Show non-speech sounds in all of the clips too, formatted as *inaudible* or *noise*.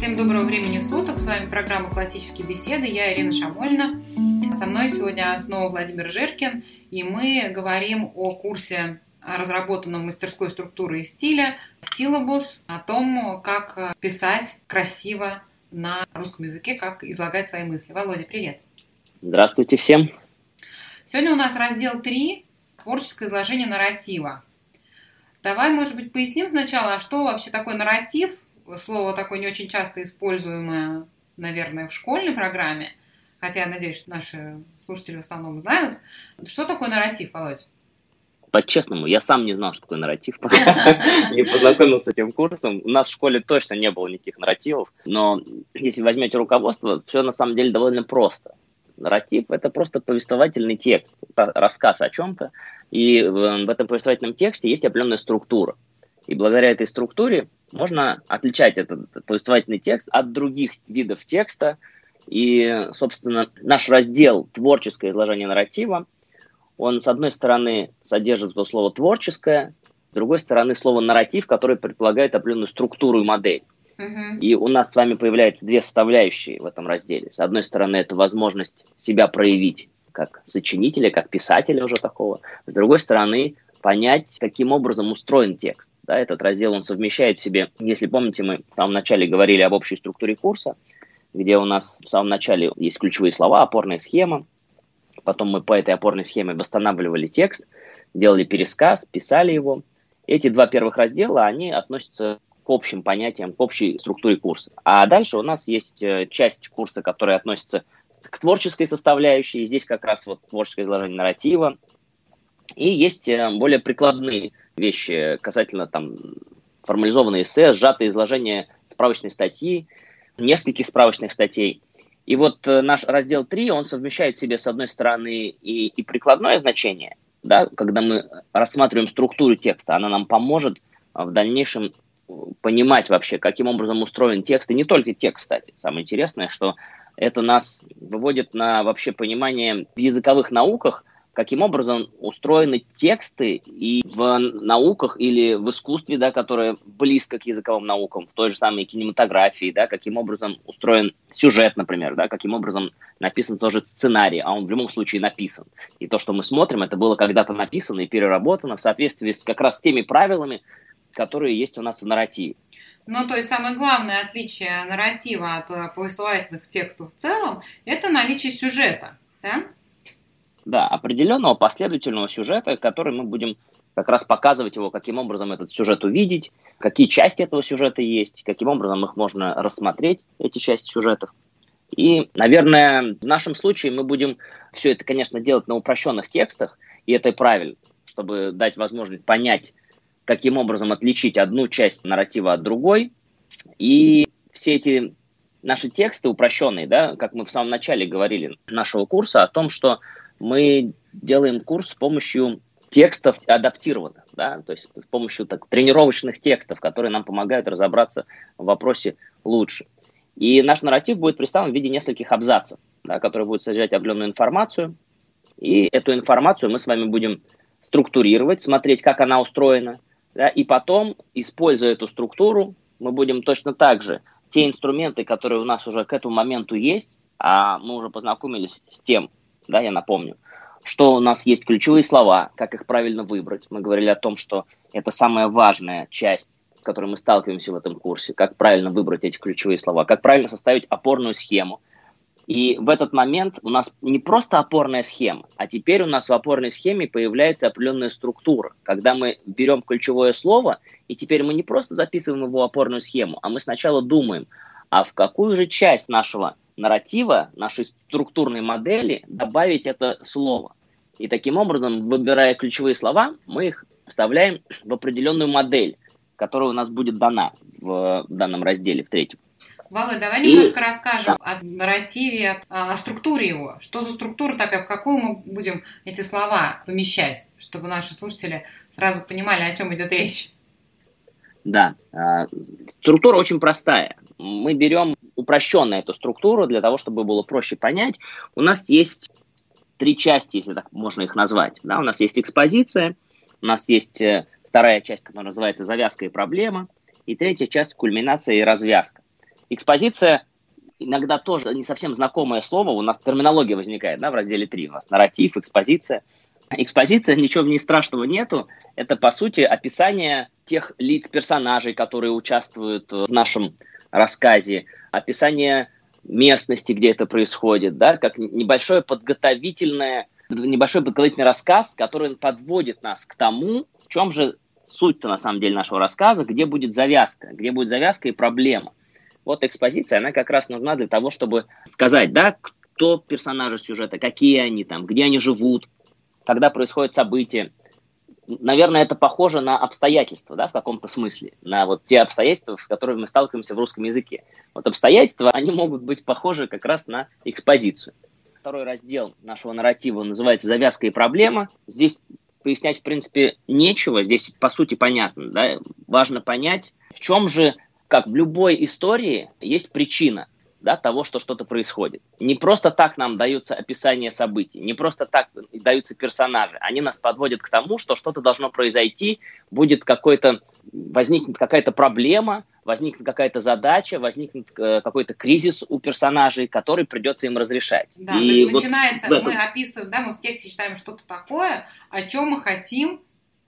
Всем доброго времени суток. С вами программа «Классические беседы». Я Ирина Шамольна. Со мной сегодня снова Владимир Жеркин. И мы говорим о курсе, разработанном мастерской структуры и стиля, силабус, о том, как писать красиво на русском языке, как излагать свои мысли. Володя, привет. Здравствуйте всем. Сегодня у нас раздел 3 «Творческое изложение нарратива». Давай, может быть, поясним сначала, а что вообще такое нарратив – слово такое не очень часто используемое, наверное, в школьной программе, хотя я надеюсь, что наши слушатели в основном знают. Что такое нарратив, Володь? По-честному, я сам не знал, что такое нарратив, *laughs* *laughs* не познакомился с этим курсом. У нас в школе точно не было никаких нарративов, но если возьмете руководство, все на самом деле довольно просто. Нарратив – это просто повествовательный текст, рассказ о чем-то, и в этом повествовательном тексте есть определенная структура. И благодаря этой структуре можно отличать этот повествовательный текст от других видов текста. И, собственно, наш раздел «Творческое изложение нарратива», он, с одной стороны, содержит то слово «творческое», с другой стороны, слово «нарратив», которое предполагает определенную структуру и модель. И у нас с вами появляются две составляющие в этом разделе. С одной стороны, это возможность себя проявить как сочинителя, как писателя уже такого. С другой стороны, понять, каким образом устроен текст. Да, этот раздел он совмещает в себе, если помните, мы в самом начале говорили об общей структуре курса, где у нас в самом начале есть ключевые слова, опорная схема, потом мы по этой опорной схеме восстанавливали текст, делали пересказ, писали его. Эти два первых раздела, они относятся к общим понятиям, к общей структуре курса. А дальше у нас есть э, часть курса, которая относится к творческой составляющей. Здесь как раз вот творческое изложение нарратива, и есть э, более прикладные вещи касательно там формализованные эссе, сжатое изложение справочной статьи, нескольких справочных статей. И вот э, наш раздел 3, он совмещает в себе, с одной стороны, и, и прикладное значение, да, когда мы рассматриваем структуру текста, она нам поможет э, в дальнейшем понимать вообще, каким образом устроен текст, и не только текст, кстати. Самое интересное, что это нас выводит на вообще понимание в языковых науках, каким образом устроены тексты и в науках или в искусстве, да, которое близко к языковым наукам, в той же самой кинематографии, да, каким образом устроен сюжет, например, да, каким образом написан тоже сценарий, а он в любом случае написан. И то, что мы смотрим, это было когда-то написано и переработано в соответствии с как раз теми правилами, которые есть у нас в нарративе. Ну, то есть самое главное отличие нарратива от повествовательных текстов в целом – это наличие сюжета, да? Да, определенного последовательного сюжета, который мы будем как раз показывать его, каким образом этот сюжет увидеть, какие части этого сюжета есть, каким образом их можно рассмотреть, эти части сюжетов. И, наверное, в нашем случае мы будем все это, конечно, делать на упрощенных текстах, и это правильно, чтобы дать возможность понять, каким образом отличить одну часть нарратива от другой. И все эти наши тексты упрощенные, да, как мы в самом начале говорили нашего курса, о том, что мы делаем курс с помощью текстов адаптированных, да, то есть с помощью так, тренировочных текстов, которые нам помогают разобраться в вопросе лучше. И наш нарратив будет представлен в виде нескольких абзацев, да, которые будут содержать определенную информацию. И эту информацию мы с вами будем структурировать, смотреть, как она устроена. Да, и потом, используя эту структуру, мы будем точно так же те инструменты, которые у нас уже к этому моменту есть, а мы уже познакомились с тем, да, я напомню, что у нас есть ключевые слова, как их правильно выбрать. Мы говорили о том, что это самая важная часть, с которой мы сталкиваемся в этом курсе, как правильно выбрать эти ключевые слова, как правильно составить опорную схему. И в этот момент у нас не просто опорная схема, а теперь у нас в опорной схеме появляется определенная структура, когда мы берем ключевое слово, и теперь мы не просто записываем его в опорную схему, а мы сначала думаем, а в какую же часть нашего нарратива, нашей структурной модели добавить это слово. И таким образом, выбирая ключевые слова, мы их вставляем в определенную модель, которая у нас будет дана в данном разделе, в третьем. Володь, давай немножко и... расскажем да. о нарративе, о, о структуре его. Что за структура такая, в какую мы будем эти слова помещать, чтобы наши слушатели сразу понимали, о чем идет речь. Да, а, структура очень простая. Мы берем упрощенную эту структуру для того, чтобы было проще понять. У нас есть три части, если так можно их назвать. Да? У нас есть экспозиция, у нас есть э, вторая часть, которая называется завязка и проблема, и третья часть кульминация и развязка. Экспозиция иногда тоже не совсем знакомое слово, у нас терминология возникает да, в разделе 3, у нас нарратив, экспозиция. Экспозиция, ничего в ней страшного нету, это, по сути, описание тех лиц, персонажей, которые участвуют в нашем рассказе, описание местности, где это происходит, да, как небольшое подготовительное, небольшой подготовительный рассказ, который подводит нас к тому, в чем же суть-то на самом деле нашего рассказа, где будет завязка, где будет завязка и проблема. Вот экспозиция, она как раз нужна для того, чтобы сказать, да, кто персонажи сюжета, какие они там, где они живут, когда происходят события. Наверное, это похоже на обстоятельства, да, в каком-то смысле, на вот те обстоятельства, с которыми мы сталкиваемся в русском языке. Вот обстоятельства, они могут быть похожи как раз на экспозицию. Второй раздел нашего нарратива называется «Завязка и проблема». Здесь пояснять, в принципе, нечего. Здесь, по сути, понятно. Да? Важно понять, в чем же как в любой истории есть причина да, того, что что-то происходит. Не просто так нам даются описания событий, не просто так даются персонажи. Они нас подводят к тому, что что-то должно произойти, будет какой-то, возникнет какая-то проблема, возникнет какая-то задача, возникнет э, какой-то кризис у персонажей, который придется им разрешать. Да, и то есть вот начинается, мы описываем, да, мы в тексте читаем что-то такое, о чем мы хотим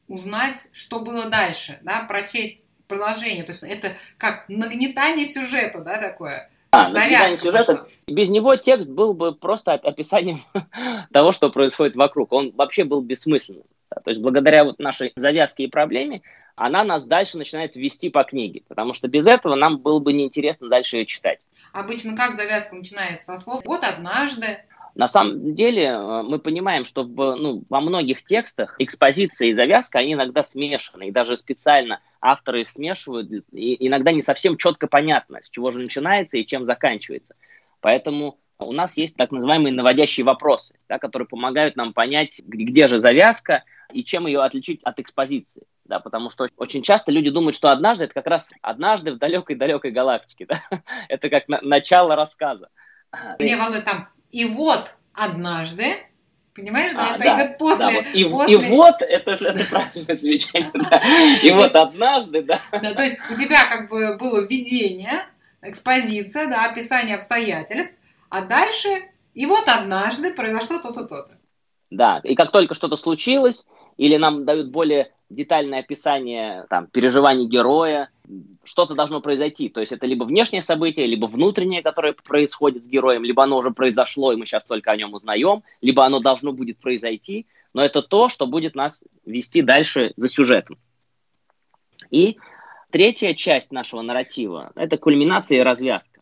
узнать, что было дальше, да, прочесть продолжение. То есть это как нагнетание сюжета, да, такое. А, нагнетание сюжета. Пошла. Без него текст был бы просто описанием *laughs* того, что происходит вокруг. Он вообще был бессмысленным. То есть благодаря вот нашей завязке и проблеме она нас дальше начинает вести по книге, потому что без этого нам было бы неинтересно дальше ее читать. Обычно как завязка начинается со слов «вот однажды», на самом деле э, мы понимаем, что в, ну, во многих текстах экспозиция и завязка, они иногда смешаны, и даже специально авторы их смешивают, и иногда не совсем четко понятно, с чего же начинается и чем заканчивается. Поэтому у нас есть так называемые наводящие вопросы, да, которые помогают нам понять, где же завязка и чем ее отличить от экспозиции. Да, потому что очень часто люди думают, что однажды это как раз однажды в далекой-далекой галактике. *laughs* Да? Это как на- начало рассказа. Не, Володь, там и вот однажды, понимаешь, да, а, это да, идет после. Да, вот. И, после... и вот это, это правильное замечание, да. И вот однажды, да. Да, то есть у тебя как бы было введение, экспозиция, да, описание обстоятельств, а дальше и вот однажды произошло то-то, то-то. Да, и как только что-то случилось, или нам дают более детальное описание там, переживаний героя, что-то должно произойти. То есть это либо внешнее событие, либо внутреннее, которое происходит с героем, либо оно уже произошло, и мы сейчас только о нем узнаем, либо оно должно будет произойти, но это то, что будет нас вести дальше за сюжетом. И третья часть нашего нарратива – это кульминация и развязка.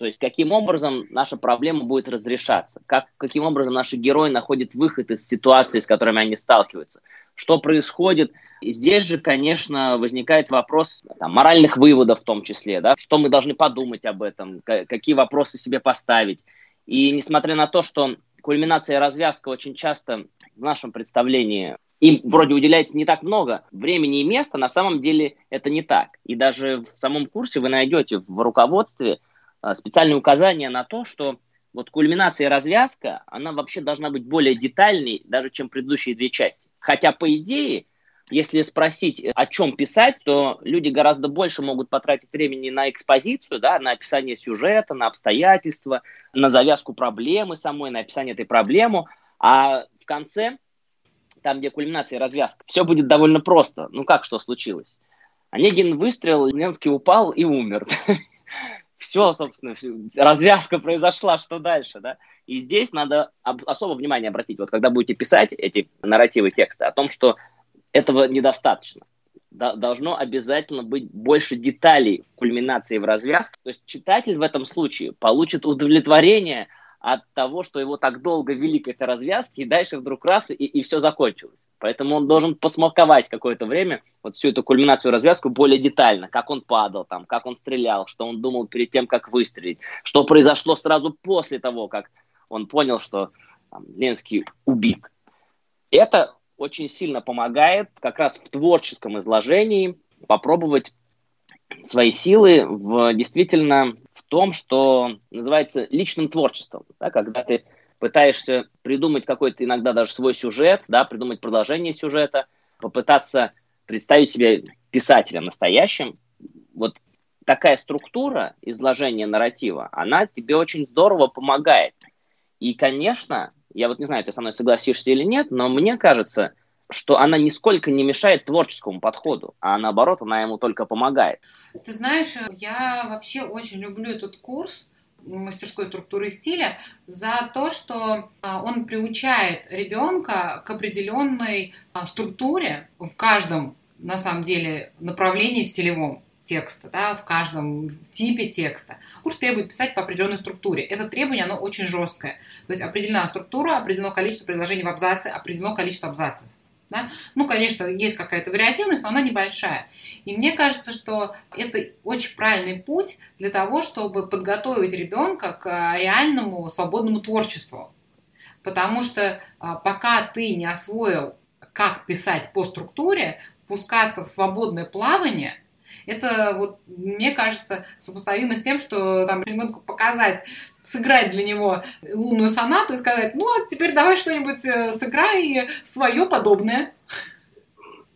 То есть каким образом наша проблема будет разрешаться, как, каким образом наши герои находят выход из ситуации, с которыми они сталкиваются, что происходит. И здесь же, конечно, возникает вопрос там, моральных выводов в том числе, да, что мы должны подумать об этом, какие вопросы себе поставить. И несмотря на то, что кульминация и развязка очень часто в нашем представлении им вроде уделяется не так много времени и места, на самом деле это не так. И даже в самом курсе вы найдете в руководстве – а, специальные указания на то, что вот кульминация и развязка, она вообще должна быть более детальной, даже чем предыдущие две части. Хотя, по идее, если спросить, о чем писать, то люди гораздо больше могут потратить времени на экспозицию, да, на описание сюжета, на обстоятельства, на завязку проблемы самой, на описание этой проблемы, а в конце, там, где кульминация и развязка, все будет довольно просто. Ну как, что случилось? Онегин выстрелил, Ленский упал и умер. *laughs* все, собственно, развязка произошла, что дальше, да? И здесь надо особо внимание обратить, вот когда будете писать эти нарративы текста, о том, что этого недостаточно. Должно обязательно быть больше деталей в кульминации в развязке. То есть читатель в этом случае получит удовлетворение – от того, что его так долго вели к этой развязке, и дальше вдруг раз, и, и все закончилось. Поэтому он должен посмаковать какое-то время вот всю эту кульминацию развязку более детально, как он падал там, как он стрелял, что он думал перед тем, как выстрелить, что произошло сразу после того, как он понял, что там, Ленский убит. Это очень сильно помогает как раз в творческом изложении попробовать свои силы в действительно в том, что называется личным творчеством, да, когда ты пытаешься придумать какой-то иногда даже свой сюжет, да, придумать продолжение сюжета, попытаться представить себя писателем настоящим. Вот такая структура изложения нарратива, она тебе очень здорово помогает. И, конечно, я вот не знаю, ты со мной согласишься или нет, но мне кажется, что она нисколько не мешает творческому подходу, а наоборот, она ему только помогает. Ты знаешь, я вообще очень люблю этот курс мастерской структуры стиля за то, что а, он приучает ребенка к определенной а, структуре в каждом, на самом деле, направлении стилевом текста, да, в каждом типе текста. Курс требует писать по определенной структуре. Это требование, оно очень жесткое. То есть определена структура, определено количество предложений в абзаце, определено количество абзацев. Да? Ну, конечно, есть какая-то вариативность, но она небольшая. И мне кажется, что это очень правильный путь для того, чтобы подготовить ребенка к реальному свободному творчеству. Потому что а, пока ты не освоил, как писать по структуре, пускаться в свободное плавание – это вот, мне кажется, сопоставимо с тем, что там ребенку показать сыграть для него лунную сонату и сказать, ну, а теперь давай что-нибудь э, сыграй свое подобное.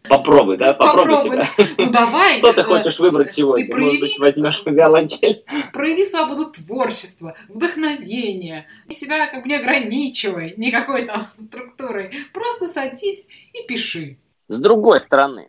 Попробуй, да? Попробуй, Попробуй. себя. Ну давай. Что ты э, хочешь выбрать сегодня? Ты прояви, Может быть, возьмешь виолончель? Прояви свободу творчества, вдохновения. Себя как бы не ограничивай никакой там структурой. Просто садись и пиши. С другой стороны,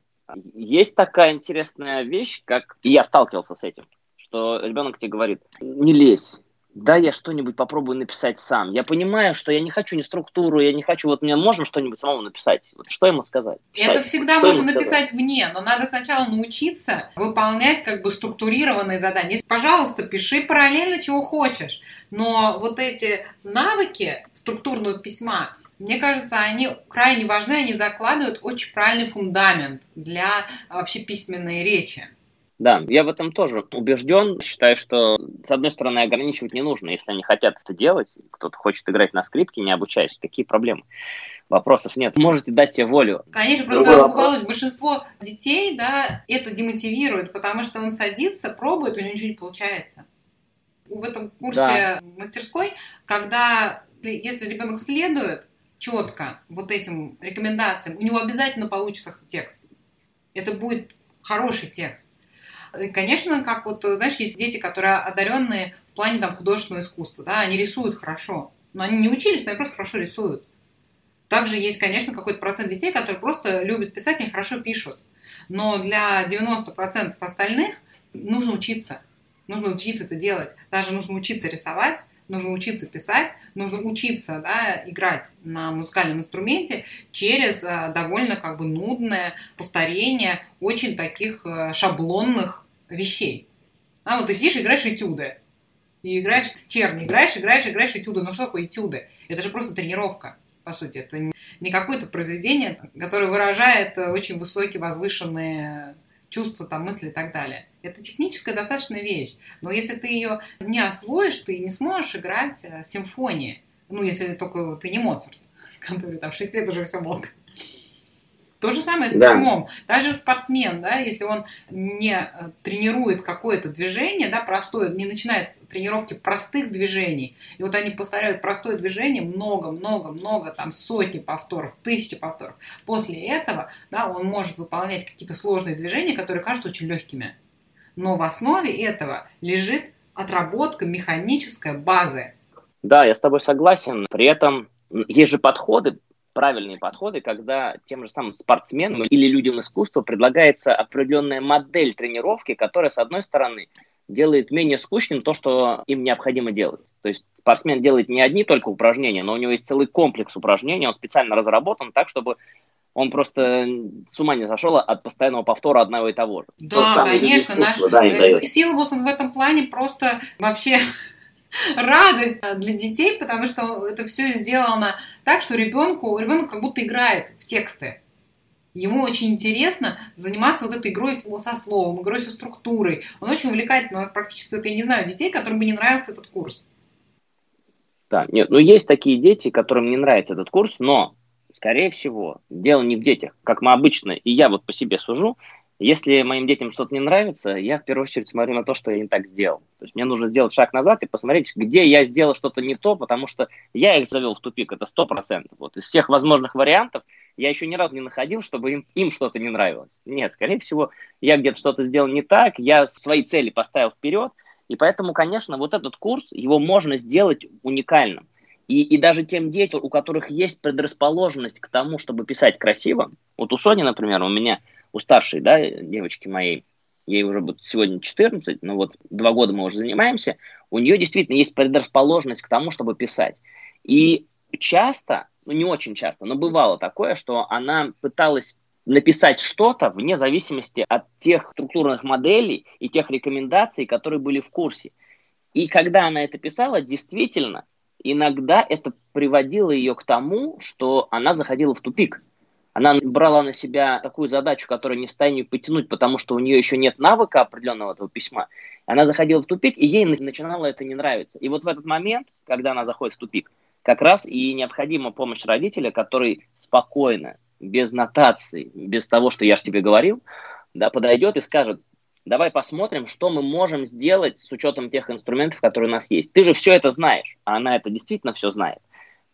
есть такая интересная вещь, как... И я сталкивался с этим, что ребенок тебе говорит, не лезь, да, я что-нибудь попробую написать сам. Я понимаю, что я не хочу ни структуру, я не хочу, вот мне можно что-нибудь самому написать. Вот что ему сказать? Это всегда что можно написать вне, но надо сначала научиться выполнять как бы структурированные задания. Пожалуйста, пиши параллельно, чего хочешь. Но вот эти навыки структурного письма, мне кажется, они крайне важны, они закладывают очень правильный фундамент для вообще письменной речи. Да, я в этом тоже убежден. Считаю, что, с одной стороны, ограничивать не нужно. Если они хотят это делать, кто-то хочет играть на скрипке, не обучаясь, какие проблемы? Вопросов нет. Можете дать себе волю. Конечно, просто бывало, большинство детей, да, это демотивирует, потому что он садится, пробует, у него ничего не получается. В этом курсе да. мастерской, когда если ребенок следует четко вот этим рекомендациям, у него обязательно получится текст. Это будет хороший текст. И, конечно, как вот, знаешь, есть дети, которые одаренные в плане там, художественного искусства, да, они рисуют хорошо, но они не учились, но они просто хорошо рисуют. Также есть, конечно, какой-то процент детей, которые просто любят писать и хорошо пишут. Но для 90% остальных нужно учиться. Нужно учиться это делать. Даже нужно учиться рисовать, нужно учиться писать, нужно учиться да, играть на музыкальном инструменте через а, довольно как бы нудное повторение очень таких а, шаблонных вещей. А вот ты сидишь и играешь этюды. И играешь терни, играешь, играешь, играешь этюды. Ну что такое этюды? Это же просто тренировка, по сути. Это не какое-то произведение, которое выражает э, очень высокие, возвышенные чувства, там, мысли и так далее. Это техническая достаточно вещь. Но если ты ее не освоишь, ты не сможешь играть э, симфонии. Ну, если только ты не Моцарт, *laughs* который там в 6 лет уже все мог. То же самое с да. письмом. Даже спортсмен, да, если он не э, тренирует какое-то движение, да, простое, не начинает с тренировки простых движений, и вот они повторяют простое движение много-много-много, там сотни повторов, тысячи повторов. После этого, да, он может выполнять какие-то сложные движения, которые кажутся очень легкими. Но в основе этого лежит отработка механической базы. Да, я с тобой согласен. При этом есть же подходы, правильные подходы, когда тем же самым спортсменам или людям искусства предлагается определенная модель тренировки, которая, с одной стороны, делает менее скучным то, что им необходимо делать. То есть спортсмен делает не одни только упражнения, но у него есть целый комплекс упражнений, он специально разработан так, чтобы он просто с ума не сошел от постоянного повтора одного и того же. Да, конечно, наш да, силабус в этом плане просто вообще радость для детей, потому что это все сделано так, что ребенку, ребенок как будто играет в тексты. Ему очень интересно заниматься вот этой игрой со словом, игрой со структурой. Он очень увлекательный. У нас практически, вот, я не знаю, детей, которым бы не нравился этот курс. Да, нет, ну есть такие дети, которым не нравится этот курс, но, скорее всего, дело не в детях, как мы обычно, и я вот по себе сужу, если моим детям что-то не нравится, я в первую очередь смотрю на то, что я не так сделал. То есть мне нужно сделать шаг назад и посмотреть, где я сделал что-то не то, потому что я их завел в тупик, это сто процентов. Вот из всех возможных вариантов я еще ни разу не находил, чтобы им, им что-то не нравилось. Нет, скорее всего, я где-то что-то сделал не так, я свои цели поставил вперед, и поэтому, конечно, вот этот курс, его можно сделать уникальным. И, и даже тем детям, у которых есть предрасположенность к тому, чтобы писать красиво, вот у Сони, например, у меня, у старшей, да, девочки моей, ей уже будет сегодня 14, но вот два года мы уже занимаемся, у нее действительно есть предрасположенность к тому, чтобы писать. И часто, ну не очень часто, но бывало такое, что она пыталась написать что-то вне зависимости от тех структурных моделей и тех рекомендаций, которые были в курсе. И когда она это писала, действительно, иногда это приводило ее к тому, что она заходила в тупик. Она брала на себя такую задачу, которую не в состоянии потянуть, потому что у нее еще нет навыка определенного этого письма. Она заходила в тупик, и ей начинало это не нравиться. И вот в этот момент, когда она заходит в тупик, как раз и необходима помощь родителя, который спокойно, без нотаций, без того, что я же тебе говорил, да, подойдет и скажет, давай посмотрим, что мы можем сделать с учетом тех инструментов, которые у нас есть. Ты же все это знаешь, а она это действительно все знает.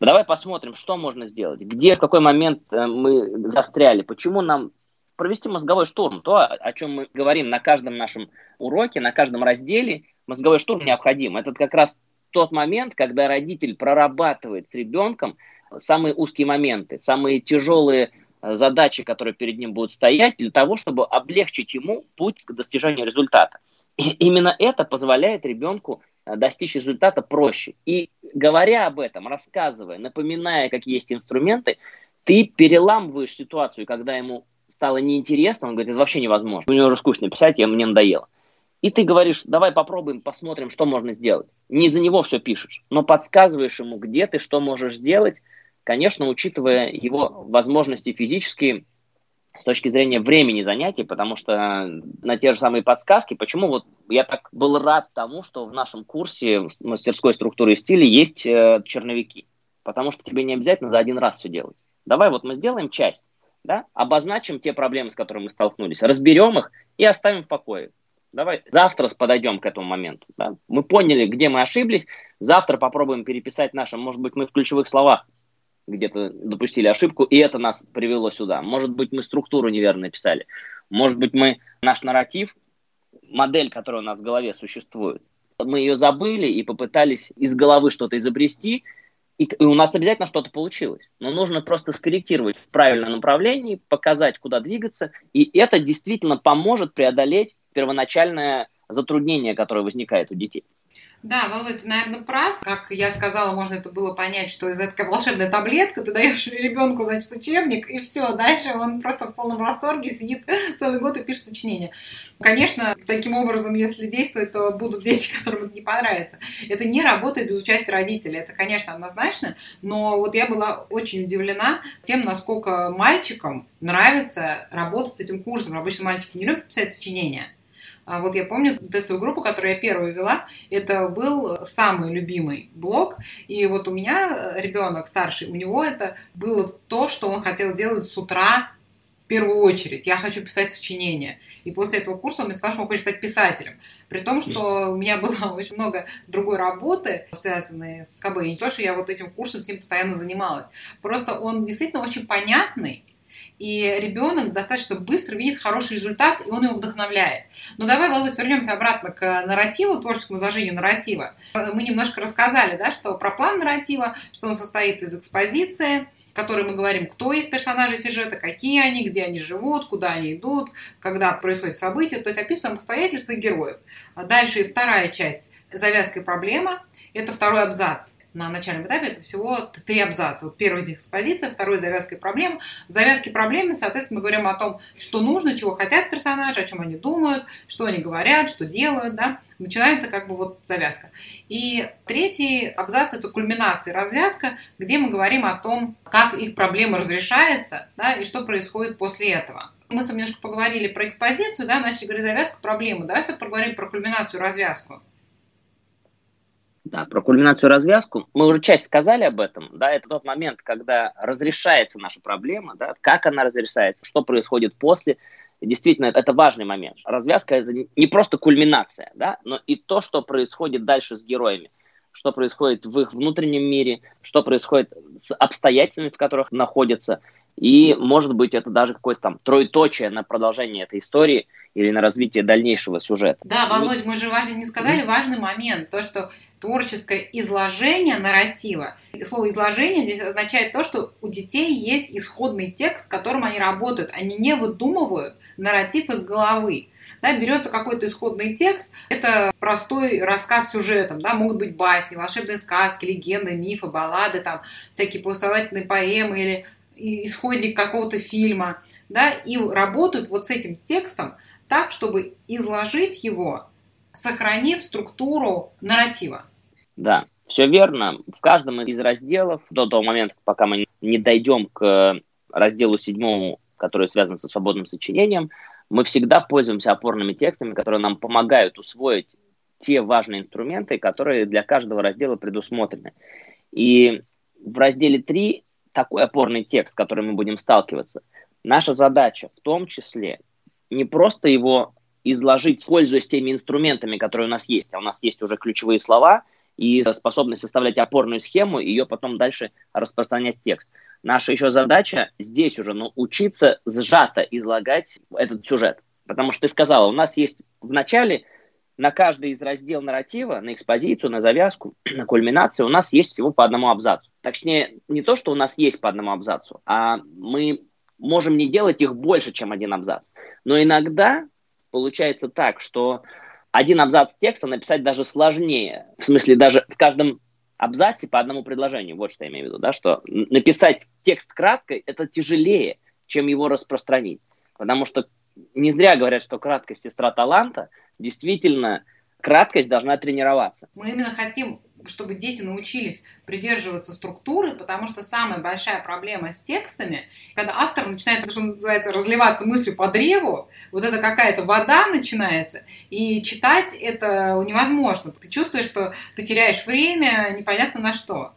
Давай посмотрим, что можно сделать, где, в какой момент э, мы застряли, почему нам провести мозговой штурм, то, о чем мы говорим на каждом нашем уроке, на каждом разделе, мозговой штурм необходим. Это как раз тот момент, когда родитель прорабатывает с ребенком самые узкие моменты, самые тяжелые э, задачи, которые перед ним будут стоять, для того, чтобы облегчить ему путь к достижению результата. И именно это позволяет ребенку достичь результата проще. И говоря об этом, рассказывая, напоминая, какие есть инструменты, ты переламываешь ситуацию, когда ему стало неинтересно, он говорит, это вообще невозможно, мне уже скучно писать, я, мне надоело. И ты говоришь, давай попробуем, посмотрим, что можно сделать. Не за него все пишешь, но подсказываешь ему, где ты что можешь сделать, конечно, учитывая его возможности физические с точки зрения времени занятий, потому что на те же самые подсказки, почему вот я так был рад тому, что в нашем курсе мастерской структуры и стиля есть э, черновики, потому что тебе не обязательно за один раз все делать. Давай вот мы сделаем часть, да, обозначим те проблемы, с которыми мы столкнулись, разберем их и оставим в покое. Давай завтра подойдем к этому моменту. Да? Мы поняли, где мы ошиблись. Завтра попробуем переписать наше. Может быть, мы в ключевых словах где-то допустили ошибку, и это нас привело сюда. Может быть, мы структуру неверно написали. Может быть, мы наш нарратив, модель, которая у нас в голове существует, мы ее забыли и попытались из головы что-то изобрести, и, и у нас обязательно что-то получилось. Но нужно просто скорректировать в правильном направлении, показать, куда двигаться, и это действительно поможет преодолеть первоначальное затруднение, которое возникает у детей. Да, Володя, ты, наверное, прав. Как я сказала, можно это было понять, что из такая волшебная таблетка, ты даешь ребенку, значит, учебник, и все, дальше он просто в полном восторге сидит целый год и пишет сочинение. Конечно, таким образом, если действовать, то будут дети, *laughs* которым это не понравится. Это не работает без участия родителей, это, конечно, однозначно, но вот я была очень удивлена тем, насколько мальчикам нравится работать с этим курсом. Обычно мальчики не любят писать сочинения, вот я помню тестовую группу, которую я первую вела, это был самый любимый блог. И вот у меня ребенок старший, у него это было то, что он хотел делать с утра в первую очередь. Я хочу писать сочинения. И после этого курса он мне сказал, что он хочет стать писателем. При том, что у меня было *laughs* очень много другой работы, связанной с КБ. И не то, что я вот этим курсом с ним постоянно занималась. Просто он действительно очень понятный, и ребенок достаточно быстро видит хороший результат, и он его вдохновляет. Но давай, Володь, вернемся обратно к нарративу, творческому изложению нарратива. Мы немножко рассказали, да, что про план нарратива, что он состоит из экспозиции, в которой мы говорим, кто есть персонажи сюжета, какие они, где они живут, куда они идут, когда происходят события, то есть описываем обстоятельства героев. Дальше вторая часть – завязка и проблема, это второй абзац на начальном этапе это всего три абзаца. Вот первый из них экспозиция, второй завязка и проблема. В завязке проблемы, соответственно, мы говорим о том, что нужно, чего хотят персонажи, о чем они думают, что они говорят, что делают, да. Начинается как бы вот завязка. И третий абзац – это кульминация, развязка, где мы говорим о том, как их проблема разрешается, да, и что происходит после этого. Мы с вами немножко поговорили про экспозицию, да, начали говорить завязку, проблему. Давайте поговорим про кульминацию, развязку. Да, про кульминацию развязку. Мы уже часть сказали об этом. Да, это тот момент, когда разрешается наша проблема, да, как она разрешается, что происходит после. Действительно, это важный момент. Развязка это не просто кульминация, да, но и то, что происходит дальше с героями что происходит в их внутреннем мире, что происходит с обстоятельствами, в которых находятся. И, может быть, это даже какое-то там троеточие на продолжение этой истории или на развитие дальнейшего сюжета. Да, Володь, мы же важно, не сказали важный момент, то, что творческое изложение нарратива. Слово изложение здесь означает то, что у детей есть исходный текст, с которым они работают. Они не выдумывают нарратив из головы. Да, берется какой-то исходный текст, это простой рассказ с сюжетом, да, могут быть басни, волшебные сказки, легенды, мифы, баллады, там, всякие повествовательные поэмы или исходник какого-то фильма, да, и работают вот с этим текстом так, чтобы изложить его, сохранив структуру нарратива. Да, все верно. В каждом из разделов, до того момента, пока мы не дойдем к разделу седьмому, который связан со свободным сочинением, мы всегда пользуемся опорными текстами, которые нам помогают усвоить те важные инструменты, которые для каждого раздела предусмотрены. И в разделе 3 такой опорный текст, с которым мы будем сталкиваться, наша задача в том числе не просто его изложить, пользуясь теми инструментами, которые у нас есть, а у нас есть уже ключевые слова и способность составлять опорную схему, и ее потом дальше распространять текст. Наша еще задача здесь уже ну, учиться сжато излагать этот сюжет. Потому что ты сказала, у нас есть в начале на каждый из раздел нарратива, на экспозицию, на завязку, *clears throat* на кульминацию у нас есть всего по одному абзацу. Точнее, не то, что у нас есть по одному абзацу, а мы можем не делать их больше, чем один абзац. Но иногда получается так, что один абзац текста написать даже сложнее. В смысле, даже в каждом абзаце по одному предложению. Вот что я имею в виду, да, что написать текст кратко – это тяжелее, чем его распространить. Потому что не зря говорят, что краткость – сестра таланта. Действительно, краткость должна тренироваться. Мы именно хотим, чтобы дети научились придерживаться структуры, потому что самая большая проблема с текстами, когда автор начинает, что называется, разливаться мыслью по древу, вот это какая-то вода начинается, и читать это невозможно. Ты чувствуешь, что ты теряешь время непонятно на что.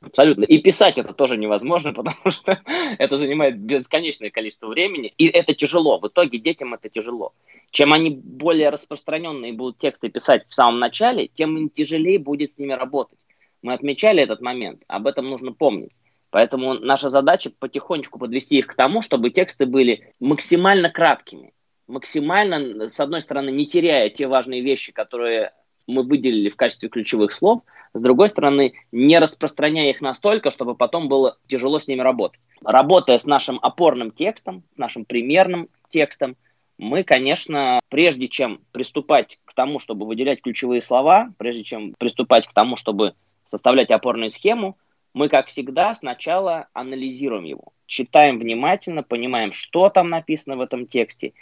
Абсолютно. И писать это тоже невозможно, *laughs* потому что это занимает бесконечное количество времени, и это тяжело. В итоге детям это тяжело. Чем они более распространенные будут тексты писать в самом начале, тем тяжелее будет с ними работать. Мы отмечали этот момент, об этом нужно помнить. Поэтому наша задача потихонечку подвести их к тому, чтобы тексты были максимально краткими, максимально, с одной стороны, не теряя те важные вещи, которые мы выделили в качестве ключевых слов, с другой стороны, не распространяя их настолько, чтобы потом было тяжело с ними работать. Работая с нашим опорным текстом, с нашим примерным текстом, мы, конечно, прежде чем приступать к тому, чтобы выделять ключевые слова, прежде чем приступать к тому, чтобы составлять опорную схему, мы, как всегда, сначала анализируем его, читаем внимательно, понимаем, что там написано в этом тексте,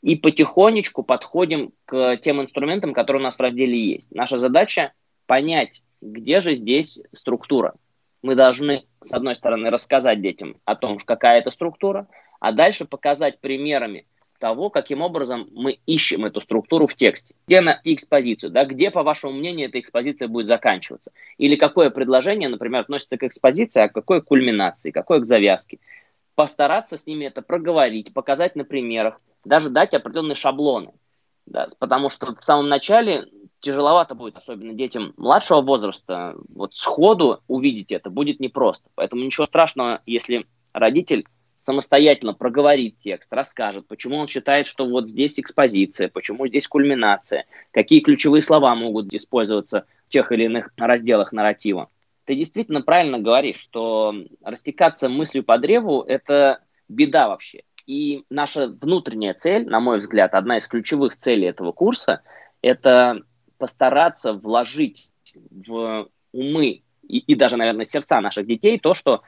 и потихонечку подходим к тем инструментам, которые у нас в разделе есть. Наша задача понять, где же здесь структура. Мы должны, с одной стороны, рассказать детям о том, какая это структура, а дальше показать примерами того, каким образом мы ищем эту структуру в тексте. Где найти экспозицию, да, где, по вашему мнению, эта экспозиция будет заканчиваться. Или какое предложение, например, относится к экспозиции, а какое к кульминации, какое к завязке. Постараться с ними это проговорить, показать на примерах, даже дать определенные шаблоны. Да, потому что в самом начале тяжеловато будет, особенно детям младшего возраста, вот сходу увидеть это будет непросто. Поэтому ничего страшного, если родитель самостоятельно проговорит текст, расскажет, почему он считает, что вот здесь экспозиция, почему здесь кульминация, какие ключевые слова могут использоваться в тех или иных разделах нарратива. Ты действительно правильно говоришь, что растекаться мыслью по древу – это беда вообще. И наша внутренняя цель, на мой взгляд, одна из ключевых целей этого курса – это постараться вложить в умы и, и даже, наверное, сердца наших детей то, что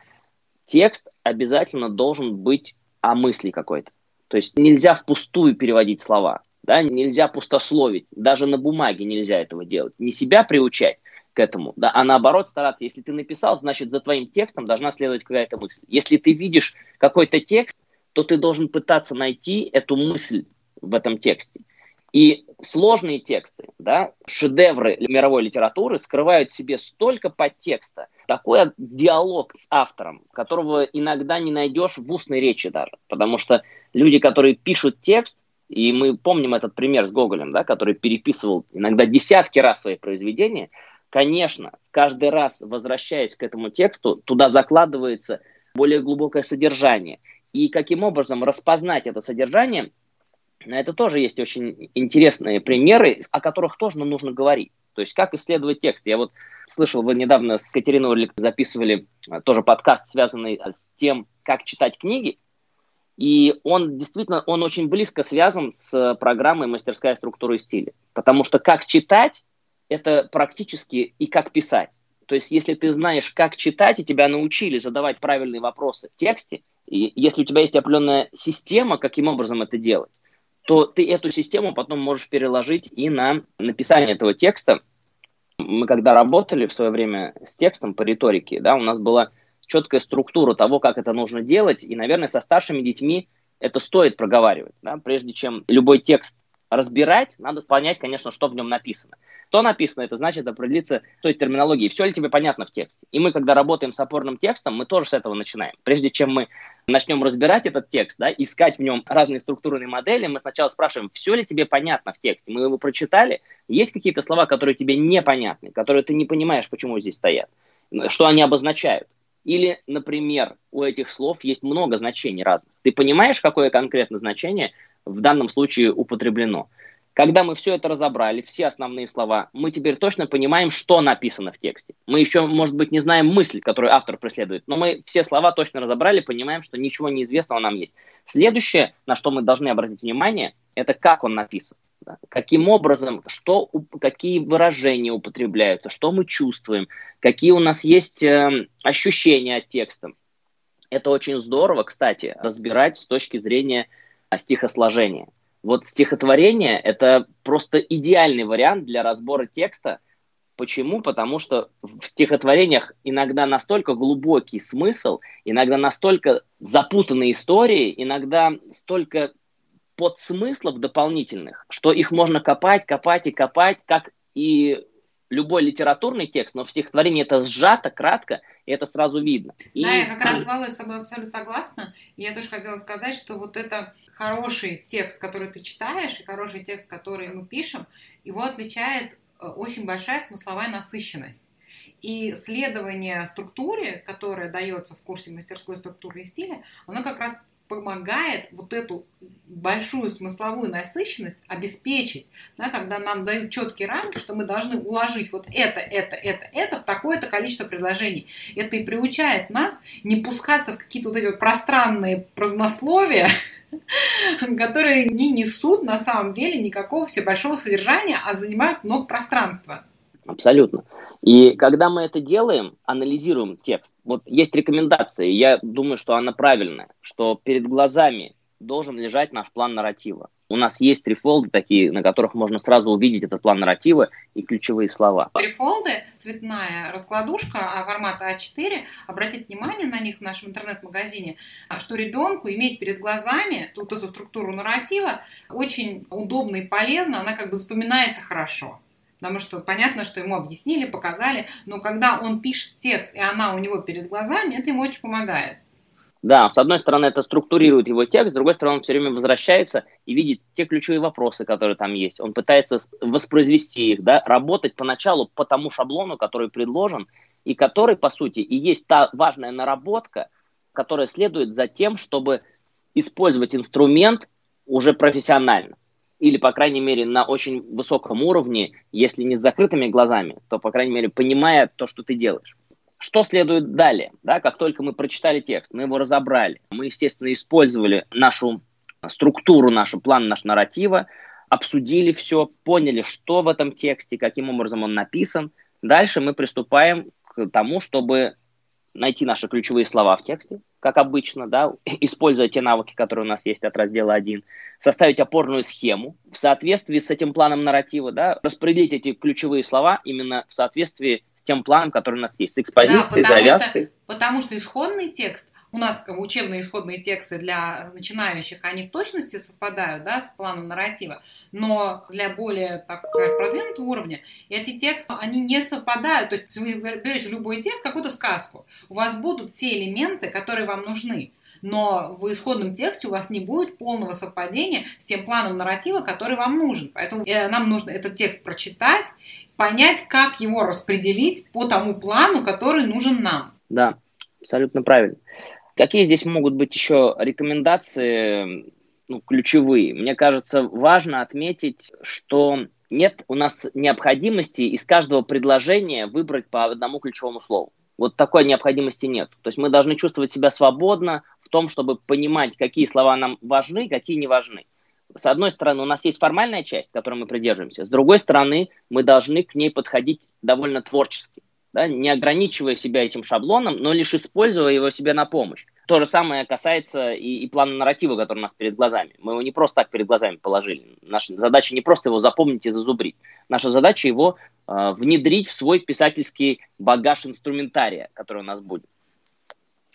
текст обязательно должен быть о мысли какой-то. То есть нельзя впустую переводить слова, да, нельзя пустословить, даже на бумаге нельзя этого делать. Не себя приучать к этому, да, а наоборот стараться, если ты написал, значит, за твоим текстом должна следовать какая-то мысль. Если ты видишь какой-то текст, то ты должен пытаться найти эту мысль в этом тексте. И сложные тексты, да, шедевры мировой литературы скрывают в себе столько подтекста, такой диалог с автором, которого иногда не найдешь в устной речи даже. Потому что люди, которые пишут текст, и мы помним этот пример с Гоголем, да, который переписывал иногда десятки раз свои произведения, конечно, каждый раз, возвращаясь к этому тексту, туда закладывается более глубокое содержание. И каким образом распознать это содержание, это тоже есть очень интересные примеры, о которых тоже нужно говорить. То есть как исследовать текст. Я вот слышал, вы недавно с Катериной Орлик записывали а, тоже подкаст, связанный а, с тем, как читать книги. И он действительно, он очень близко связан с программой «Мастерская структура и стиля». Потому что как читать, это практически и как писать. То есть если ты знаешь, как читать, и тебя научили задавать правильные вопросы в тексте, и если у тебя есть определенная система, каким образом это делать, то ты эту систему потом можешь переложить и на написание этого текста. Мы когда работали в свое время с текстом по риторике, да, у нас была четкая структура того, как это нужно делать, и, наверное, со старшими детьми это стоит проговаривать, да, прежде чем любой текст разбирать, надо понять, конечно, что в нем написано. Что написано, это значит определиться той терминологией, все ли тебе понятно в тексте. И мы, когда работаем с опорным текстом, мы тоже с этого начинаем. Прежде чем мы начнем разбирать этот текст, да, искать в нем разные структурные модели, мы сначала спрашиваем, все ли тебе понятно в тексте. Мы его прочитали, есть какие-то слова, которые тебе непонятны, которые ты не понимаешь, почему здесь стоят, что они обозначают. Или, например, у этих слов есть много значений разных. Ты понимаешь, какое конкретно значение в данном случае употреблено. Когда мы все это разобрали, все основные слова, мы теперь точно понимаем, что написано в тексте. Мы еще, может быть, не знаем мысль, которую автор преследует, но мы все слова точно разобрали, понимаем, что ничего неизвестного нам есть. Следующее, на что мы должны обратить внимание, это как он написан. Да? Каким образом, что, какие выражения употребляются, что мы чувствуем, какие у нас есть э, ощущения от текста. Это очень здорово, кстати, разбирать с точки зрения стихосложения. Вот стихотворение – это просто идеальный вариант для разбора текста. Почему? Потому что в стихотворениях иногда настолько глубокий смысл, иногда настолько запутанные истории, иногда столько подсмыслов дополнительных, что их можно копать, копать и копать, как и любой литературный текст, но в стихотворении это сжато, кратко, и это сразу видно. И... Да, я как раз с Валой с тобой абсолютно согласна. И я тоже хотела сказать, что вот это хороший текст, который ты читаешь, и хороший текст, который мы пишем, его отличает э, очень большая смысловая насыщенность. И следование структуре, которая дается в курсе мастерской структуры и стиля, оно как раз помогает вот эту большую смысловую насыщенность обеспечить, да, когда нам дают четкие рамки, что мы должны уложить вот это, это, это, это в такое-то количество предложений. Это и приучает нас не пускаться в какие-то вот эти вот пространные празднословия, *laughs* которые не несут на самом деле никакого все большого содержания, а занимают много пространства. Абсолютно. И когда мы это делаем, анализируем текст, вот есть рекомендация, я думаю, что она правильная, что перед глазами должен лежать наш план нарратива. У нас есть три фолда такие, на которых можно сразу увидеть этот план нарратива и ключевые слова. Три фолды, цветная раскладушка а формата А4. Обратите внимание на них в нашем интернет-магазине, что ребенку иметь перед глазами тут эту структуру нарратива очень удобно и полезно, она как бы запоминается хорошо. Потому что понятно, что ему объяснили, показали, но когда он пишет текст, и она у него перед глазами, это ему очень помогает. Да, с одной стороны, это структурирует его текст, с другой стороны, он все время возвращается и видит те ключевые вопросы, которые там есть. Он пытается воспроизвести их, да, работать поначалу по тому шаблону, который предложен, и который, по сути, и есть та важная наработка, которая следует за тем, чтобы использовать инструмент уже профессионально или, по крайней мере, на очень высоком уровне, если не с закрытыми глазами, то, по крайней мере, понимая то, что ты делаешь. Что следует далее? Да, как только мы прочитали текст, мы его разобрали, мы, естественно, использовали нашу структуру, наш план, наш нарратива, обсудили все, поняли, что в этом тексте, каким образом он написан. Дальше мы приступаем к тому, чтобы найти наши ключевые слова в тексте, как обычно, да, *laughs* используя те навыки, которые у нас есть от раздела 1, составить опорную схему в соответствии с этим планом нарратива, да, распределить эти ключевые слова именно в соответствии с тем планом, который у нас есть, с экспозицией, да, завязкой. Что, потому что исходный текст у нас учебные исходные тексты для начинающих, они в точности совпадают да, с планом нарратива, но для более так сказать, продвинутого уровня эти тексты, они не совпадают. То есть вы берете любой текст, какую-то сказку, у вас будут все элементы, которые вам нужны но в исходном тексте у вас не будет полного совпадения с тем планом нарратива, который вам нужен. Поэтому э, нам нужно этот текст прочитать, понять, как его распределить по тому плану, который нужен нам. Да, абсолютно правильно. Какие здесь могут быть еще рекомендации ну, ключевые? Мне кажется, важно отметить, что нет у нас необходимости из каждого предложения выбрать по одному ключевому слову. Вот такой необходимости нет. То есть мы должны чувствовать себя свободно в том, чтобы понимать, какие слова нам важны, какие не важны. С одной стороны, у нас есть формальная часть, которой мы придерживаемся. С другой стороны, мы должны к ней подходить довольно творчески да, не ограничивая себя этим шаблоном, но лишь используя его себе на помощь. То же самое касается и, и плана нарратива, который у нас перед глазами. Мы его не просто так перед глазами положили. Наша задача не просто его запомнить и зазубрить. Наша задача его э, внедрить в свой писательский багаж инструментария, который у нас будет.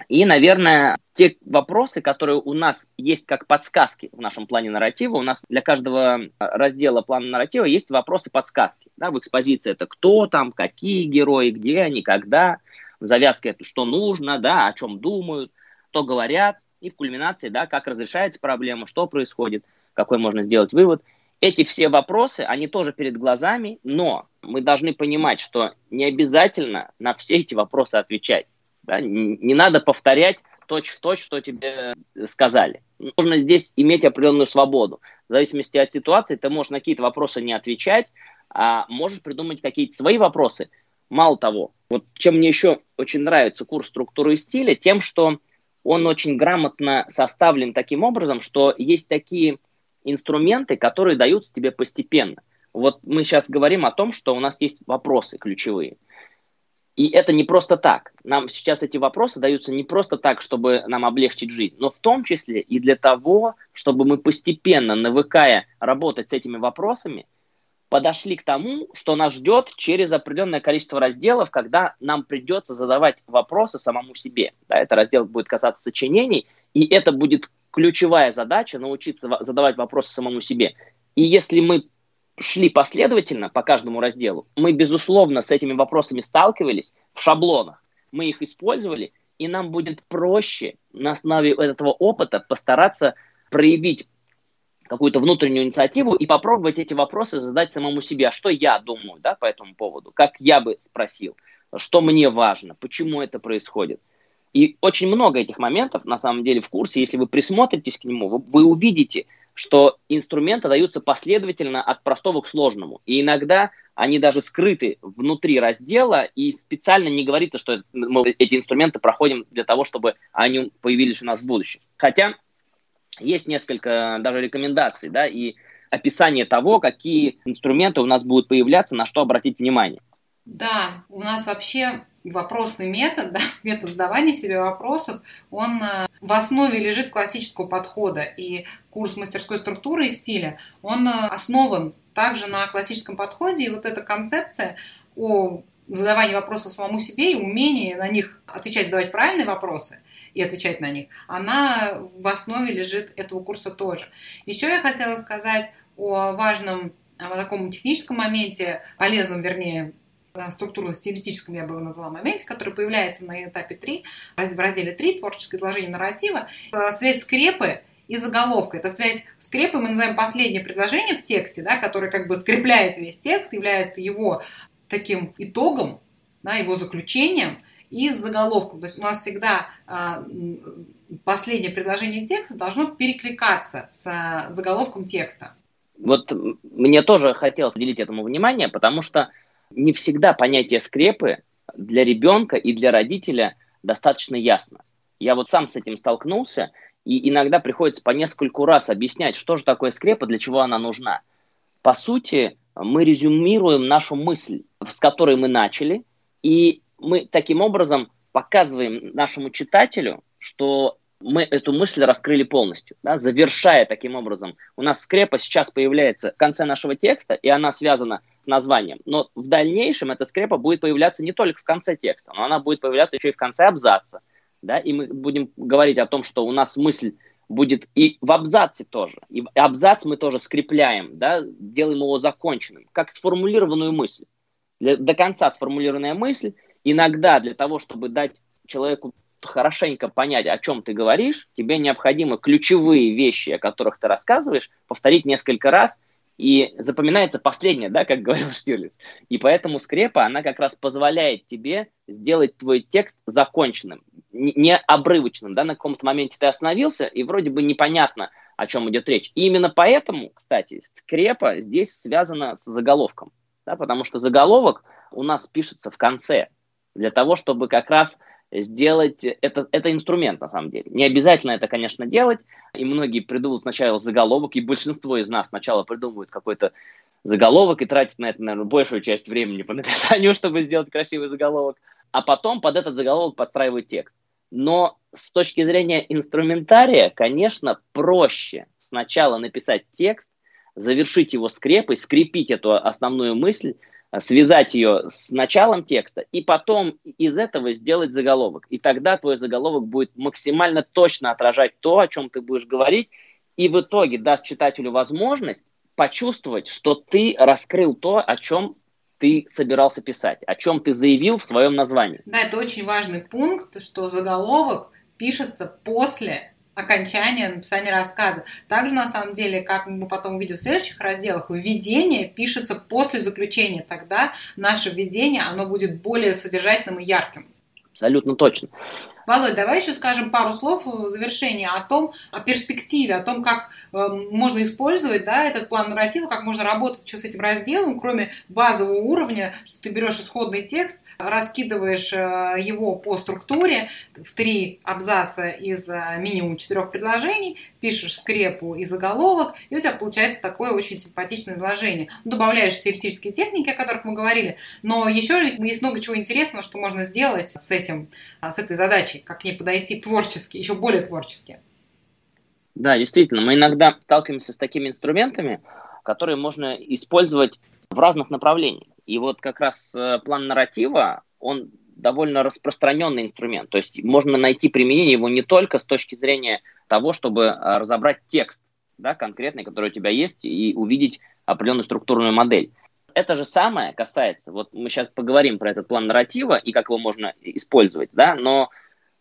И, наверное, те вопросы, которые у нас есть как подсказки в нашем плане нарратива, у нас для каждого раздела плана нарратива есть вопросы-подсказки. Да, в экспозиции это кто там, какие герои, где они, когда. В завязке это что нужно, да, о чем думают, что говорят. И в кульминации, да, как разрешается проблема, что происходит, какой можно сделать вывод. Эти все вопросы, они тоже перед глазами, но мы должны понимать, что не обязательно на все эти вопросы отвечать. Да? Не надо повторять точь в точь, что тебе сказали. Нужно здесь иметь определенную свободу. В зависимости от ситуации ты можешь на какие-то вопросы не отвечать, а можешь придумать какие-то свои вопросы. Мало того, вот чем мне еще очень нравится курс структуры и стиля, тем, что он очень грамотно составлен таким образом, что есть такие инструменты, которые даются тебе постепенно. Вот мы сейчас говорим о том, что у нас есть вопросы ключевые. И это не просто так. Нам сейчас эти вопросы даются не просто так, чтобы нам облегчить жизнь, но в том числе и для того, чтобы мы постепенно, навыкая работать с этими вопросами, подошли к тому, что нас ждет через определенное количество разделов, когда нам придется задавать вопросы самому себе. Да, это раздел будет касаться сочинений, и это будет ключевая задача научиться задавать вопросы самому себе. И если мы шли последовательно по каждому разделу, мы, безусловно, с этими вопросами сталкивались в шаблонах. Мы их использовали, и нам будет проще на основе этого опыта постараться проявить какую-то внутреннюю инициативу и попробовать эти вопросы задать самому себе. А что я думаю да, по этому поводу? Как я бы спросил? Что мне важно? Почему это происходит? И очень много этих моментов, на самом деле, в курсе. Если вы присмотритесь к нему, вы, вы увидите, что инструменты даются последовательно от простого к сложному. И иногда они даже скрыты внутри раздела, и специально не говорится, что мы эти инструменты проходим для того, чтобы они появились у нас в будущем. Хотя есть несколько даже рекомендаций, да, и описание того, какие инструменты у нас будут появляться, на что обратить внимание. Да, у нас вообще вопросный метод, *laughs* да, метод задавания себе вопросов, он э, в основе лежит классического подхода. И курс мастерской структуры и стиля, он э, основан также на классическом подходе. И вот эта концепция о задавании вопросов самому себе и умении на них отвечать, задавать правильные вопросы и отвечать на них, она в основе лежит этого курса тоже. Еще я хотела сказать о важном о таком техническом моменте, полезном, вернее, структурно-стилистическом, я бы его назвала, моменте, который появляется на этапе 3, в разделе 3, творческое изложение нарратива, э, связь скрепы и заголовка. Это связь скрепы, мы называем последнее предложение в тексте, да, которое как бы скрепляет весь текст, является его таким итогом, да, его заключением, и заголовком. То есть у нас всегда э, последнее предложение текста должно перекликаться с заголовком текста. Вот мне тоже хотелось уделить этому внимание, потому что не всегда понятие скрепы для ребенка и для родителя достаточно ясно. Я вот сам с этим столкнулся, и иногда приходится по нескольку раз объяснять, что же такое скрепа, для чего она нужна. По сути, мы резюмируем нашу мысль, с которой мы начали, и мы таким образом показываем нашему читателю, что мы эту мысль раскрыли полностью, да, завершая таким образом. У нас скрепа сейчас появляется в конце нашего текста, и она связана названием. Но в дальнейшем эта скрепа будет появляться не только в конце текста, но она будет появляться еще и в конце абзаца. Да, и мы будем говорить о том, что у нас мысль будет и в абзаце тоже. И абзац мы тоже скрепляем, да, делаем его законченным, как сформулированную мысль. Для, до конца сформулированная мысль, иногда для того, чтобы дать человеку хорошенько понять, о чем ты говоришь, тебе необходимо ключевые вещи, о которых ты рассказываешь, повторить несколько раз И запоминается последнее, да, как говорил *laughs* Штирлиц. И поэтому скрепа, она как раз позволяет тебе сделать твой текст законченным, не обрывочным, да, на каком-то моменте ты остановился, и вроде бы непонятно, о чем идет речь. И именно поэтому, кстати, скрепа здесь связана с заголовком, да, потому что заголовок у нас пишется в конце, для того, чтобы как раз сделать, это, это инструмент на самом деле. Не обязательно это, конечно, делать, и многие придумывают сначала заголовок, и большинство из нас сначала придумывают какой-то заголовок и тратят на это, наверное, большую часть времени по *laughs* написанию, чтобы сделать красивый заголовок, а потом под этот заголовок подстраивают текст. Но с точки зрения инструментария, конечно, проще сначала написать текст, завершить его скрепой, скрепить эту основную мысль, связать ее с началом текста и потом из этого сделать заголовок. И тогда твой заголовок будет максимально точно отражать то, о чем ты будешь говорить, и в итоге даст читателю возможность почувствовать, что ты раскрыл то, о чем ты собирался писать, о чем ты заявил в своем названии. Да, это очень важный пункт, что заголовок пишется после окончания написания рассказа. Также, на самом деле, как мы потом увидим в следующих разделах, введение пишется после заключения. Тогда наше введение, оно будет более содержательным и ярким. Абсолютно точно. Володь, давай еще скажем пару слов в завершении о том, о перспективе, о том, как э, можно использовать да, этот план нарратива, как можно работать еще с этим разделом, кроме базового уровня, что ты берешь исходный текст, раскидываешь э, его по структуре в три абзаца из э, минимум четырех предложений, пишешь скрепу и заголовок, и у тебя получается такое очень симпатичное изложение. Добавляешь стилистические техники, о которых мы говорили, но еще есть много чего интересного, что можно сделать с этим, с этой задачей, как к ней подойти творчески, еще более творчески. Да, действительно, мы иногда сталкиваемся с такими инструментами, которые можно использовать в разных направлениях. И вот как раз э, план нарратива, он довольно распространенный инструмент. То есть можно найти применение его не только с точки зрения того, чтобы э, разобрать текст да, конкретный, который у тебя есть, и увидеть определенную структурную модель. Это же самое касается, вот мы сейчас поговорим про этот план нарратива и как его можно использовать, да, но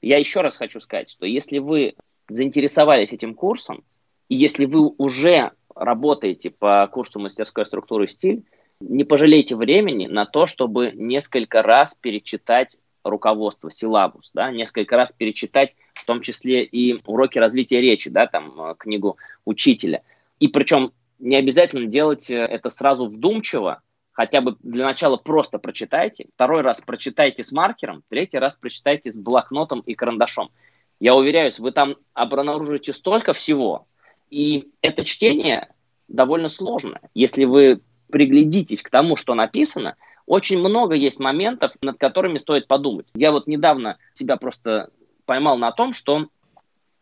я еще раз хочу сказать, что если вы заинтересовались этим курсом, и если вы уже работаете по курсу мастерской структуры стиль, не пожалейте времени на то, чтобы несколько раз перечитать руководство, силабус, да, несколько раз перечитать, в том числе и уроки развития речи, да, там, э, книгу учителя. И причем не обязательно делать э, это сразу вдумчиво, хотя бы для начала просто прочитайте, второй раз прочитайте с маркером, третий раз прочитайте с блокнотом и карандашом. Я уверяюсь, вы там обнаружите столько всего, и это чтение довольно сложное. Если вы приглядитесь к тому, что написано, очень много есть моментов, над которыми стоит подумать. Я вот недавно себя просто поймал на том, что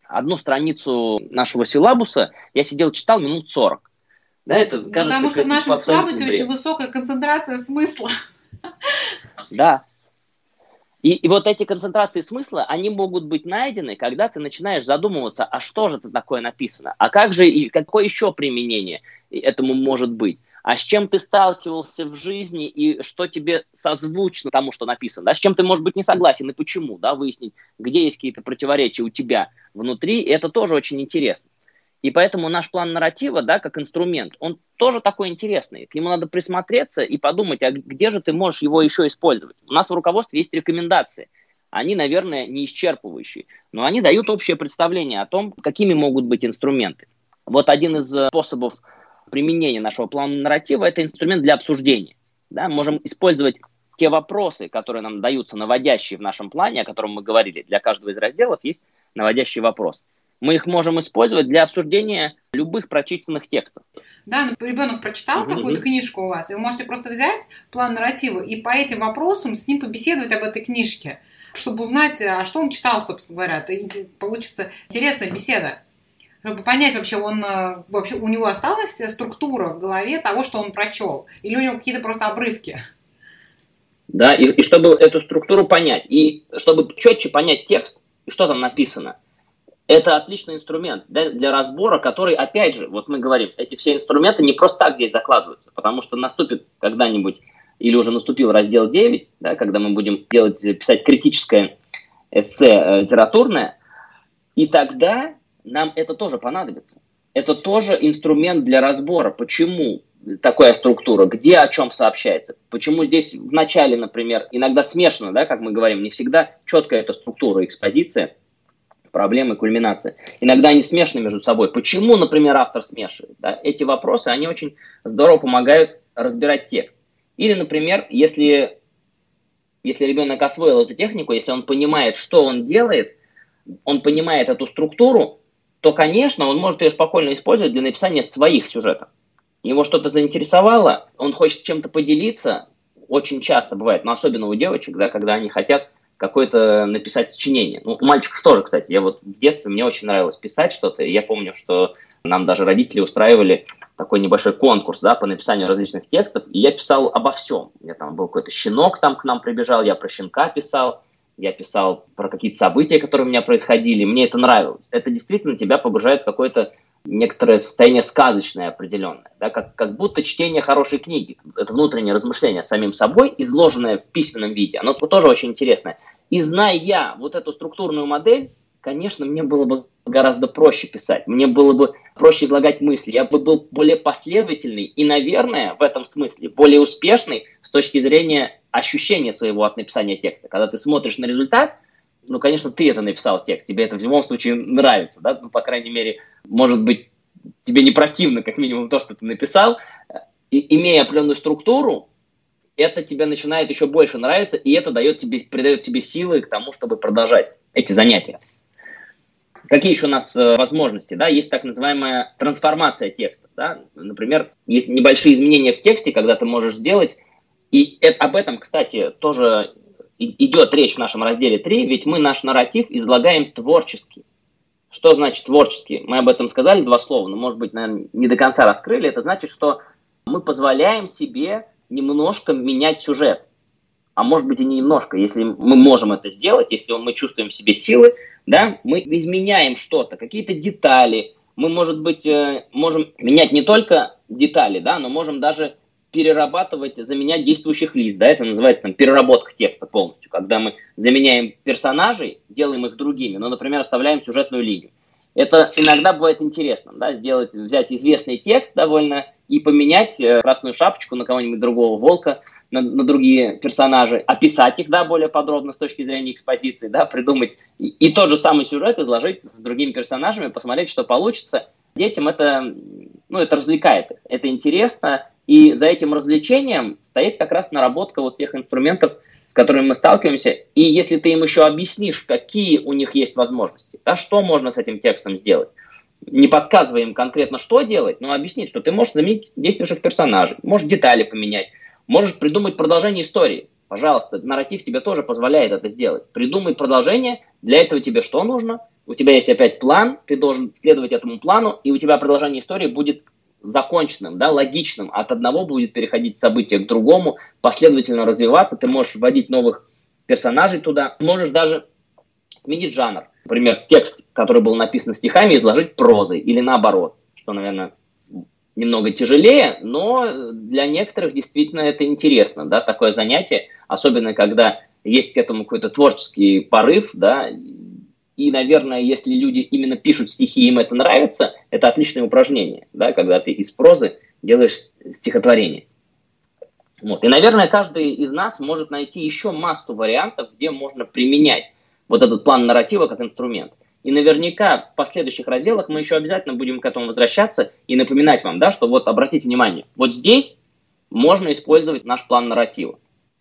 одну страницу нашего силабуса я сидел, читал минут 40. Да, это кажется, Потому что в нашем слабости очень высокая концентрация смысла. Да. И, и вот эти концентрации смысла, они могут быть найдены, когда ты начинаешь задумываться, а что же это такое написано, а как же, и какое еще применение этому может быть, а с чем ты сталкивался в жизни и что тебе созвучно тому, что написано, да, с чем ты, может быть, не согласен и почему, да, выяснить, где есть какие-то противоречия у тебя внутри, и это тоже очень интересно. И поэтому наш план нарратива, да, как инструмент, он тоже такой интересный. К нему надо присмотреться и подумать, а где же ты можешь его еще использовать. У нас в руководстве есть рекомендации. Они, наверное, не исчерпывающие, но они дают общее представление о том, какими могут быть инструменты. Вот один из э, способов применения нашего плана нарратива – это инструмент для обсуждения. Да, можем использовать те вопросы, которые нам даются, наводящие в нашем плане, о котором мы говорили. Для каждого из разделов есть наводящий вопрос мы их можем использовать для обсуждения любых прочитанных текстов. Да, ну, ребенок прочитал mm-hmm. какую-то книжку у вас, и вы можете просто взять план нарратива и по этим вопросам с ним побеседовать об этой книжке, чтобы узнать, а что он читал, собственно говоря. Это получится интересная беседа. Чтобы понять, вообще, он, э, вообще у него осталась структура в голове того, что он прочел, или у него какие-то просто обрывки. Да, и, и чтобы эту структуру понять, и чтобы четче понять текст, и что там написано, это отличный инструмент да, для разбора, который, опять же, вот мы говорим, эти все инструменты не просто так здесь закладываются, потому что наступит когда-нибудь, или уже наступил раздел 9, да, когда мы будем делать, писать критическое эссе э, литературное, и тогда нам это тоже понадобится. это тоже инструмент для разбора. Почему такая структура, где о чем сообщается. Почему здесь в начале, например, иногда смешано, да, как мы говорим, не всегда четкая эта структура, экспозиция, проблемы, кульминация. Иногда они смешаны между собой. Почему, например, автор смешивает? Да? Эти вопросы, они очень здорово помогают разбирать текст. Или, например, если, если ребенок освоил эту технику, если он понимает, что он делает, он понимает эту структуру, то, конечно, он может ее спокойно использовать для написания своих сюжетов его что-то заинтересовало, он хочет чем-то поделиться, очень часто бывает, но особенно у девочек, да, когда они хотят какое-то написать сочинение. Ну, у мальчиков тоже, кстати. Я вот в детстве, мне очень нравилось писать что-то. Я помню, что нам даже родители устраивали такой небольшой конкурс, да, по написанию различных текстов, и я писал обо всем. Меня там был какой-то щенок там к нам прибежал, я про щенка писал, я писал про какие-то события, которые у меня происходили, мне это нравилось. Это действительно тебя погружает в какой-то некоторое состояние сказочное определенное, да, как, как будто чтение хорошей книги. Это внутреннее размышление самим собой, изложенное в письменном виде. Оно тоже очень интересное. И зная вот эту структурную модель, конечно, мне было бы гораздо проще писать. Мне было бы проще излагать мысли. Я бы был более последовательный и, наверное, в этом смысле более успешный с точки зрения ощущения своего от написания текста. Когда ты смотришь на результат, ну, конечно, ты это написал текст, тебе это в любом случае нравится, да, ну, по крайней мере, может быть, тебе не противно, как минимум, то, что ты написал, и, имея определенную структуру, это тебе начинает еще больше нравиться, и это дает тебе, придает тебе силы к тому, чтобы продолжать эти занятия. Какие еще у нас э, возможности? Да? Есть так называемая трансформация текста. Да? Например, есть небольшие изменения в тексте, когда ты можешь сделать, и это, об этом, кстати, тоже идет речь в нашем разделе 3, ведь мы наш нарратив излагаем творчески. Что значит творчески? Мы об этом сказали два слова, но, может быть, наверное, не до конца раскрыли. Это значит, что мы позволяем себе немножко менять сюжет. А может быть и не немножко. Если мы можем это сделать, если мы чувствуем в себе силы, да, мы изменяем что-то, какие-то детали. Мы, может быть, э, можем менять не только детали, да, но можем даже перерабатывать, заменять действующих лиц. Да, это называется там, переработка текста полностью, когда мы заменяем персонажей, делаем их другими, но, например, оставляем сюжетную линию. Это иногда бывает интересно, да, сделать, взять известный текст довольно и поменять э, красную шапочку на кого-нибудь другого волка, на, на другие персонажи, описать их, да, более подробно с точки зрения экспозиции, да, придумать и, и тот же самый сюжет изложить с другими персонажами, посмотреть, что получится. Детям это, ну, это развлекает это интересно, и за этим развлечением стоит как раз наработка вот тех инструментов, с которыми мы сталкиваемся. И если ты им еще объяснишь, какие у них есть возможности, да, что можно с этим текстом сделать, не подсказывая им конкретно, что делать, но объяснить, что ты можешь заменить действующих персонажей, можешь детали поменять, можешь придумать продолжение истории. Пожалуйста, нарратив тебе тоже позволяет это сделать. Придумай продолжение, для этого тебе что нужно? У тебя есть опять план, ты должен следовать этому плану, и у тебя продолжение истории будет законченным, да, логичным. От одного будет переходить событие к другому, последовательно развиваться. Ты можешь вводить новых персонажей туда. Можешь даже сменить жанр. Например, текст, который был написан стихами, изложить прозой или наоборот, что, наверное, немного тяжелее, но для некоторых действительно это интересно, да, такое занятие, особенно когда есть к этому какой-то творческий порыв, да, и, наверное, если люди именно пишут стихи, им это нравится, это отличное упражнение, да, когда ты из прозы делаешь стихотворение. Вот. И, наверное, каждый из нас может найти еще массу вариантов, где можно применять вот этот план нарратива как инструмент. И наверняка в последующих разделах мы еще обязательно будем к этому возвращаться и напоминать вам, да, что вот обратите внимание, вот здесь можно использовать наш план нарратива.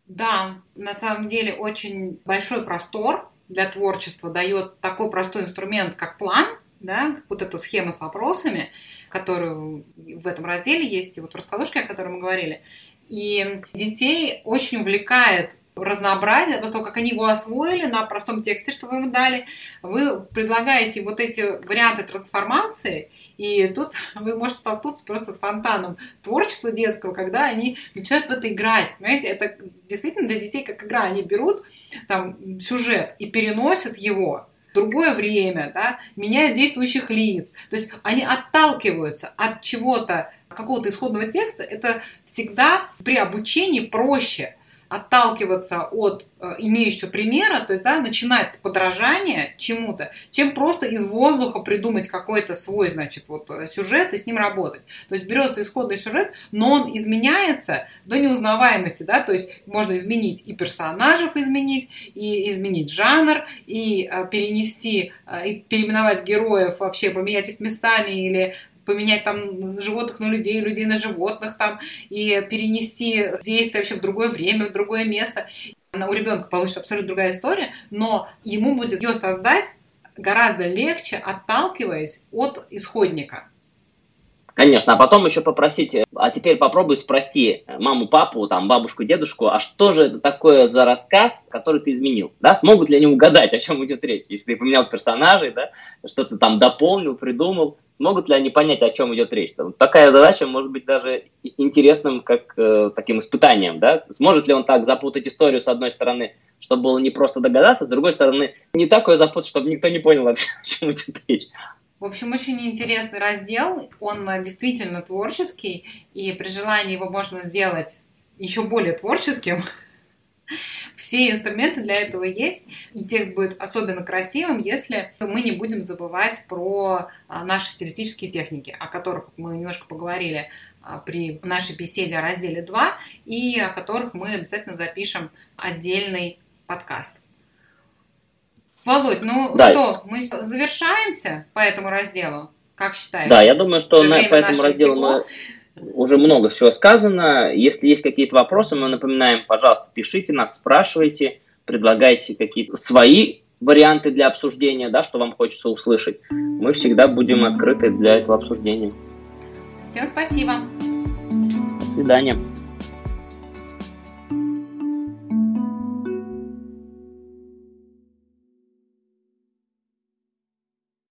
Да, на самом деле очень большой простор для творчества дает такой простой инструмент, как план, да, вот эта схема с вопросами, которую в этом разделе есть, и вот в раскладушке, о которой мы говорили. И детей очень увлекает разнообразие, после того, как они его освоили на простом тексте, что вы ему дали, вы предлагаете вот эти варианты трансформации, и тут *laughs* вы можете столкнуться просто с фонтаном творчества детского, когда они начинают в это играть. Понимаете, это действительно для детей как игра. Они берут там сюжет и переносят его другое время, да, меняют действующих лиц. То есть они отталкиваются от чего-то, какого-то исходного текста. Это всегда при обучении проще – отталкиваться от э, имеющегося примера, то есть да, начинать с подражания чему-то, чем просто из воздуха придумать какой-то свой, значит, вот э, сюжет и с ним работать. То есть берется исходный сюжет, но он изменяется до неузнаваемости, да, то есть можно изменить и персонажев изменить, и изменить жанр, и э, перенести, и переименовать героев, вообще поменять их местами или поменять там животных на людей, людей на животных там, и перенести действие вообще в другое время, в другое место. У ребенка получится абсолютно другая история, но ему будет ее создать гораздо легче, отталкиваясь от исходника. Конечно, а потом еще попросить, а теперь попробуй спроси маму, папу, там, бабушку, дедушку, а что же это такое за рассказ, который ты изменил, да? Смогут ли они угадать, о чем идет речь, если ты поменял персонажей, да, что-то там дополнил, придумал, смогут ли они понять, о чем идет речь? Там, такая задача может быть даже интересным, как э, таким испытанием, да? Сможет ли он так запутать историю, с одной стороны, чтобы было не просто догадаться, с другой стороны, не такое запутать, чтобы никто не понял, *laughs* о чем идет речь. В общем, очень интересный раздел, он э, действительно творческий, и при желании его можно сделать еще более творческим. *laughs* Все инструменты для этого есть, и текст будет особенно красивым, если мы не будем забывать про а, наши стилистические техники, о которых мы немножко поговорили а, при нашей беседе о разделе 2, и о которых мы обязательно запишем отдельный подкаст. Володь, ну да. что, мы завершаемся по этому разделу? Как считаешь? Да, я думаю, что на, по этому разделу мы уже много всего сказано. Если есть какие-то вопросы, мы напоминаем, пожалуйста, пишите нас, спрашивайте, предлагайте какие-то свои варианты для обсуждения, да, что вам хочется услышать. Мы всегда будем открыты для этого обсуждения. Всем спасибо. До свидания.